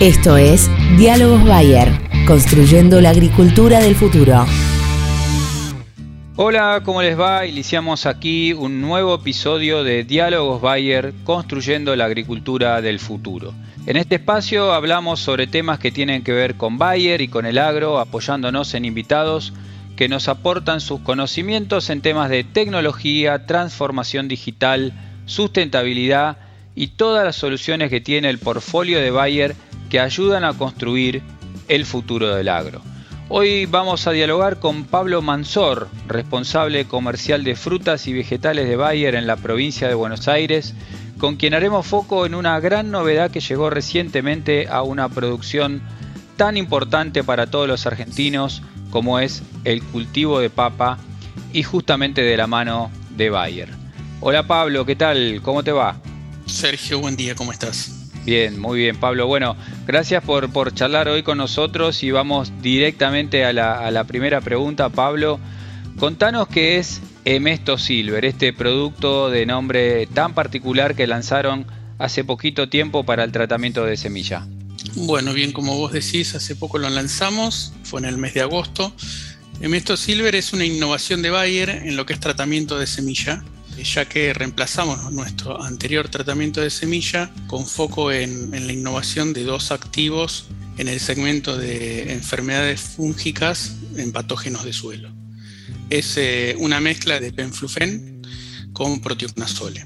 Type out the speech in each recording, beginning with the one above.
Esto es Diálogos Bayer, construyendo la agricultura del futuro. Hola, ¿cómo les va? Iniciamos aquí un nuevo episodio de Diálogos Bayer, construyendo la agricultura del futuro. En este espacio hablamos sobre temas que tienen que ver con Bayer y con el agro, apoyándonos en invitados que nos aportan sus conocimientos en temas de tecnología, transformación digital, sustentabilidad y todas las soluciones que tiene el portfolio de Bayer que ayudan a construir el futuro del agro. Hoy vamos a dialogar con Pablo Mansor, responsable comercial de frutas y vegetales de Bayer en la provincia de Buenos Aires, con quien haremos foco en una gran novedad que llegó recientemente a una producción tan importante para todos los argentinos como es el cultivo de papa y justamente de la mano de Bayer. Hola Pablo, ¿qué tal? ¿Cómo te va? Sergio, buen día, ¿cómo estás? Bien, muy bien, Pablo. Bueno, gracias por, por charlar hoy con nosotros y vamos directamente a la, primera pregunta, Pablo. Contanos qué es Emesto Silver, este producto de nombre tan particular que lanzaron hace poquito tiempo para el tratamiento de semilla. Bueno, bien, como vos decís, hace poco lo lanzamos, fue en el mes de agosto. Emesto Silver es una innovación de Bayer en lo que es tratamiento de semilla ya que reemplazamos nuestro anterior tratamiento de semilla con foco en, la innovación de dos activos en el segmento de enfermedades fúngicas en patógenos de suelo. Es eh, una mezcla de penflufen con proteoconazole.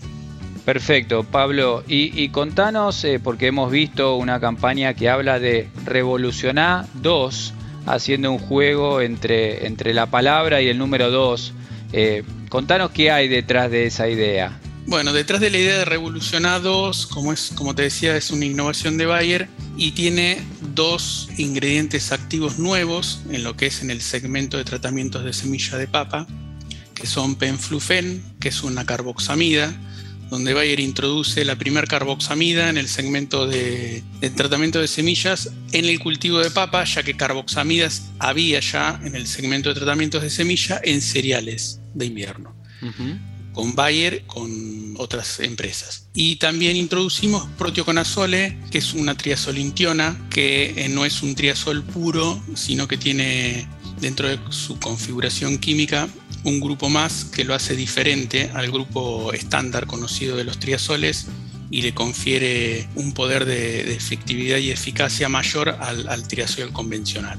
Perfecto, Pablo. Y, contanos, eh, porque hemos visto una campaña que habla de revolucionar 2, haciendo un juego entre, entre la palabra y el número 2. Eh, contanos qué hay detrás de esa idea. Bueno, detrás de la idea de Revolucionados, como, es, como te decía, es una innovación de Bayer y tiene dos ingredientes activos nuevos en lo que es en el segmento de tratamientos de semilla de papa, que son penflufen, que es una carboxamida, donde Bayer introduce la primer carboxamida en el segmento de, tratamiento de semillas en el cultivo de papa, ya que carboxamidas había ya en el segmento de tratamientos de semilla en cereales de invierno. Con Bayer, con otras empresas. Y también introducimos proteoconazole, que es una triazolintiona, que eh, no es un triazol puro, sino que tiene dentro de su configuración química un grupo más que lo hace diferente al grupo estándar conocido de los triazoles y le confiere un poder de, efectividad y eficacia mayor al, al triazol convencional.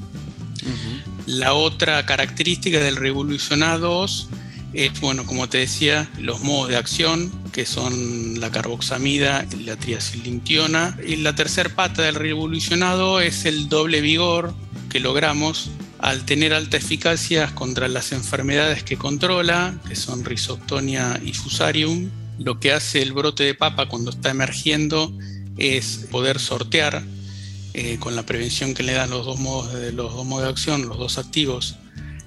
La otra característica del Revolucionado es, bueno, como te decía, los modos de acción, que son la carboxamida y la triacilintiona. Y la tercera pata del revolucionado es el doble vigor que logramos al tener alta eficacia contra las enfermedades que controla, que son risoctonia y fusarium, lo que hace el brote de papa cuando está emergiendo es poder sortear eh, con la prevención que le dan los dos modos de, los dos modos de acción, los dos activos,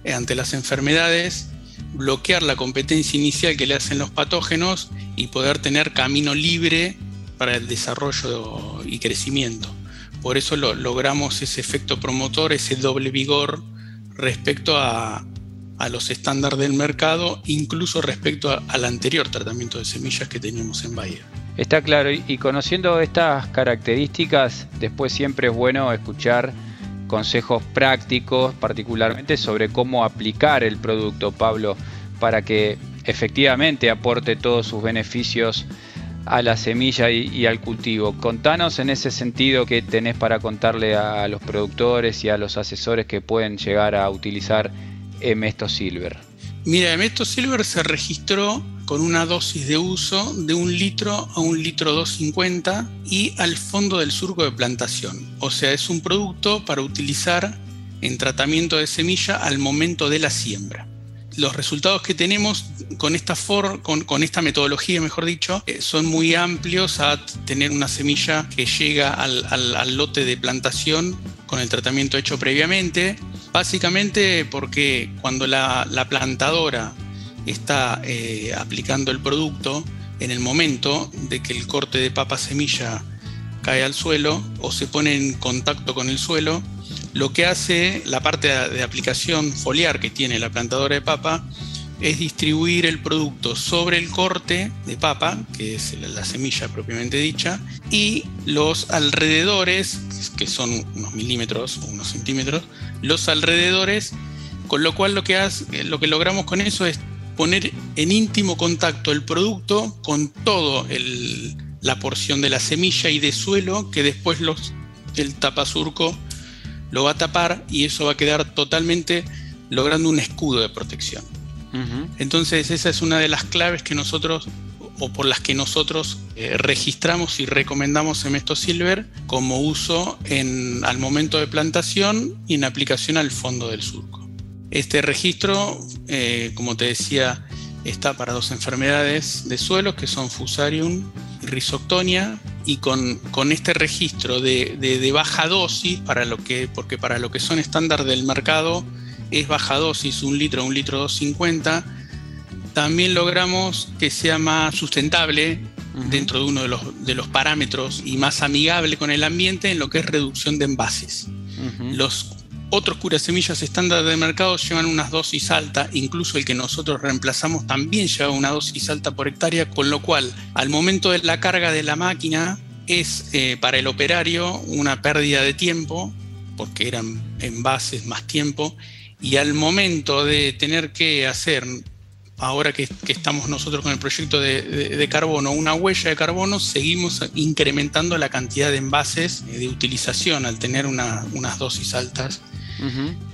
eh, ante las enfermedades, bloquear la competencia inicial que le hacen los patógenos y poder tener camino libre para el desarrollo y crecimiento. Por eso logramos ese efecto promotor, ese doble vigor respecto a, los estándares del mercado, incluso respecto al anterior tratamiento de semillas que teníamos en Bahía. Está claro, y, conociendo estas características, después siempre es bueno escuchar consejos prácticos, particularmente sobre cómo aplicar el producto, Pablo, para que efectivamente aporte todos sus beneficios a la semilla y, al cultivo. Contanos en ese sentido qué tenés para contarle a, los productores y a los asesores que pueden llegar a utilizar Emesto Silver. Mira, Emesto Silver se registró con una dosis de uso de un litro a un litro 250 y al fondo del surco de plantación. O sea, es un producto para utilizar en tratamiento de semilla al momento de la siembra los resultados que tenemos con esta, con, esta metodología, mejor dicho, eh, son muy amplios a tener una semilla que llega al, lote de plantación con el tratamiento hecho previamente, básicamente porque cuando la, plantadora está eh, aplicando el producto, en el momento de que el corte de papa semilla cae al suelo o se pone en contacto con el suelo, lo que hace la parte de aplicación foliar que tiene la plantadora de papa es distribuir el producto sobre el corte de papa, que es la semilla propiamente dicha, y los alrededores, que son unos milímetros o unos centímetros, los alrededores, con lo cual lo que, hace, lo que logramos con eso es poner en íntimo contacto el producto con todo la porción de la semilla y de suelo que después los, el tapasurco lo va a tapar y eso va a quedar totalmente logrando un escudo de protección. Entonces esa es una de las claves que nosotros o por las que nosotros eh, registramos y recomendamos Mesto Silver como uso en, al momento de plantación y en aplicación al fondo del surco. Este registro, eh, como te decía, está para dos enfermedades de suelos que son Fusarium y Rhizoctonia y con, con este registro de, de, baja dosis para lo que, porque para lo que son estándar del mercado es baja dosis, un litro, un litro 250, también logramos que sea más sustentable dentro de uno de los, de los, parámetros y más amigable con el ambiente en lo que es reducción de envases. Los otros curasemillas estándar de mercado llevan unas dosis altas, incluso el que nosotros reemplazamos también lleva una dosis alta por hectárea, con lo cual al momento de la carga de la máquina es eh, para el operario una pérdida de tiempo, porque eran envases más tiempo, y al momento de tener que hacer, ahora que, estamos nosotros con el proyecto de, carbono, una huella de carbono, seguimos incrementando la cantidad de envases de utilización al tener unas dosis altas.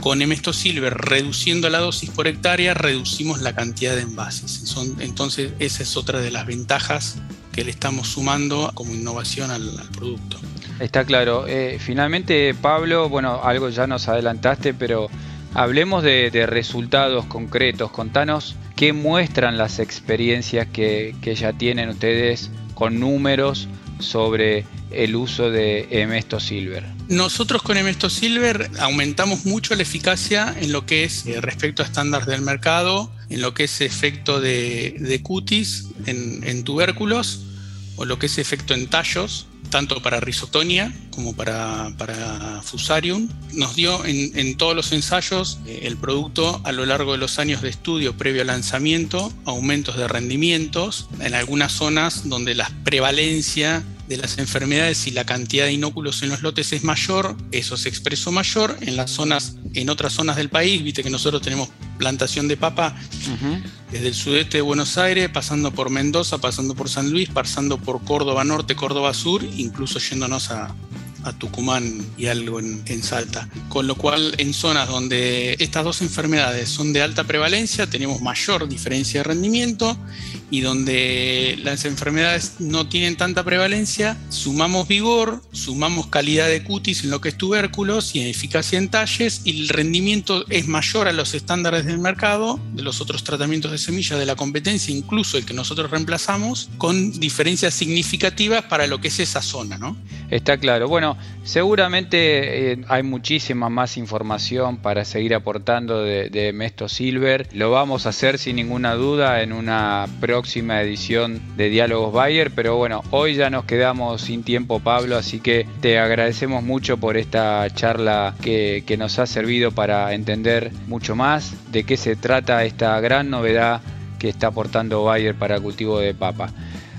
Con Emesto Silver, reduciendo la dosis por hectárea, reducimos la cantidad de envases. entonces, esa es otra de las ventajas que le estamos sumando como innovación al, producto. Está claro. Eh, finalmente, Pablo, bueno, algo ya nos adelantaste, pero Hablemos de, resultados concretos. Contanos qué muestran las experiencias que, ya tienen ustedes con números sobre el uso de Emesto Silver. Nosotros con Emesto Silver aumentamos mucho la eficacia en lo que es eh, respecto a estándares del mercado, en lo que es efecto de, cutis en tubérculos o lo que es efecto en tallos tanto para Rhizotonia como para, para Fusarium. Nos dio en, todos los ensayos eh, el producto a lo largo de los años de estudio previo al lanzamiento, aumentos de rendimientos, en algunas zonas donde la prevalencia de las enfermedades y la cantidad de inóculos en los lotes es mayor, eso se expresó mayor. En las zonas, en otras zonas del país, viste que nosotros tenemos plantación de papa desde el sudeste de Buenos Aires, pasando por Mendoza, pasando por San Luis, pasando por Córdoba Norte, Córdoba Sur, incluso yéndonos a, a Tucumán y algo en, Salta. Con lo cual, en zonas donde estas dos enfermedades son de alta prevalencia, tenemos mayor diferencia de rendimiento y donde las enfermedades no tienen tanta prevalencia, sumamos vigor, sumamos calidad de cutis en lo que es tubérculos y eficacia en talles y el rendimiento es mayor a los estándares del mercado, de los otros tratamientos de semillas de la competencia, incluso el que nosotros reemplazamos, con diferencias significativas para lo que es esa zona. ¿no? Está claro. Bueno, seguramente eh, hay muchísima más información para seguir aportando de, Mesto Silver. Lo vamos a hacer sin ninguna duda en una próxima edición de Diálogos Bayer, pero bueno, hoy ya nos quedamos sin tiempo, Pablo, así que te agradecemos mucho por esta charla que, que nos ha servido para entender mucho más de qué se trata esta gran novedad que está aportando Bayer para el cultivo de papa.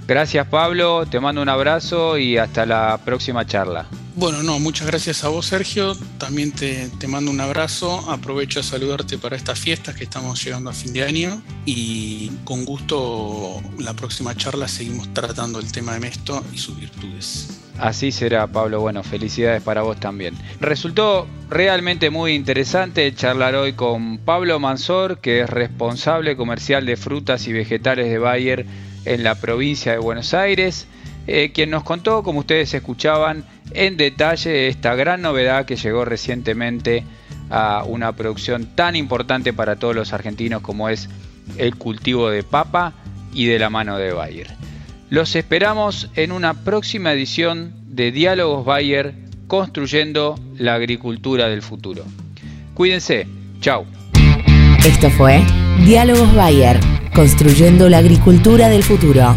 Gracias Pablo, te mando un abrazo y hasta la próxima charla. Bueno, no, muchas gracias a vos Sergio, también te, mando un abrazo, aprovecho a saludarte para estas fiestas que estamos llegando a fin de año y con gusto la próxima charla seguimos tratando el tema de Mesto y sus virtudes. Así será, Pablo. Bueno, felicidades para vos también. Resultó realmente muy interesante charlar hoy con Pablo Mansor, que es responsable comercial de frutas y vegetales de Bayer en la provincia de Buenos Aires, eh, quien nos contó, como ustedes escuchaban, en detalle esta gran novedad que llegó recientemente a una producción tan importante para todos los argentinos como es el cultivo de papa y de la mano de Bayer. Los esperamos en una próxima edición de Diálogos Bayer construyendo la agricultura del futuro. Cuídense, chao. Esto fue Diálogos Bayer construyendo la agricultura del futuro.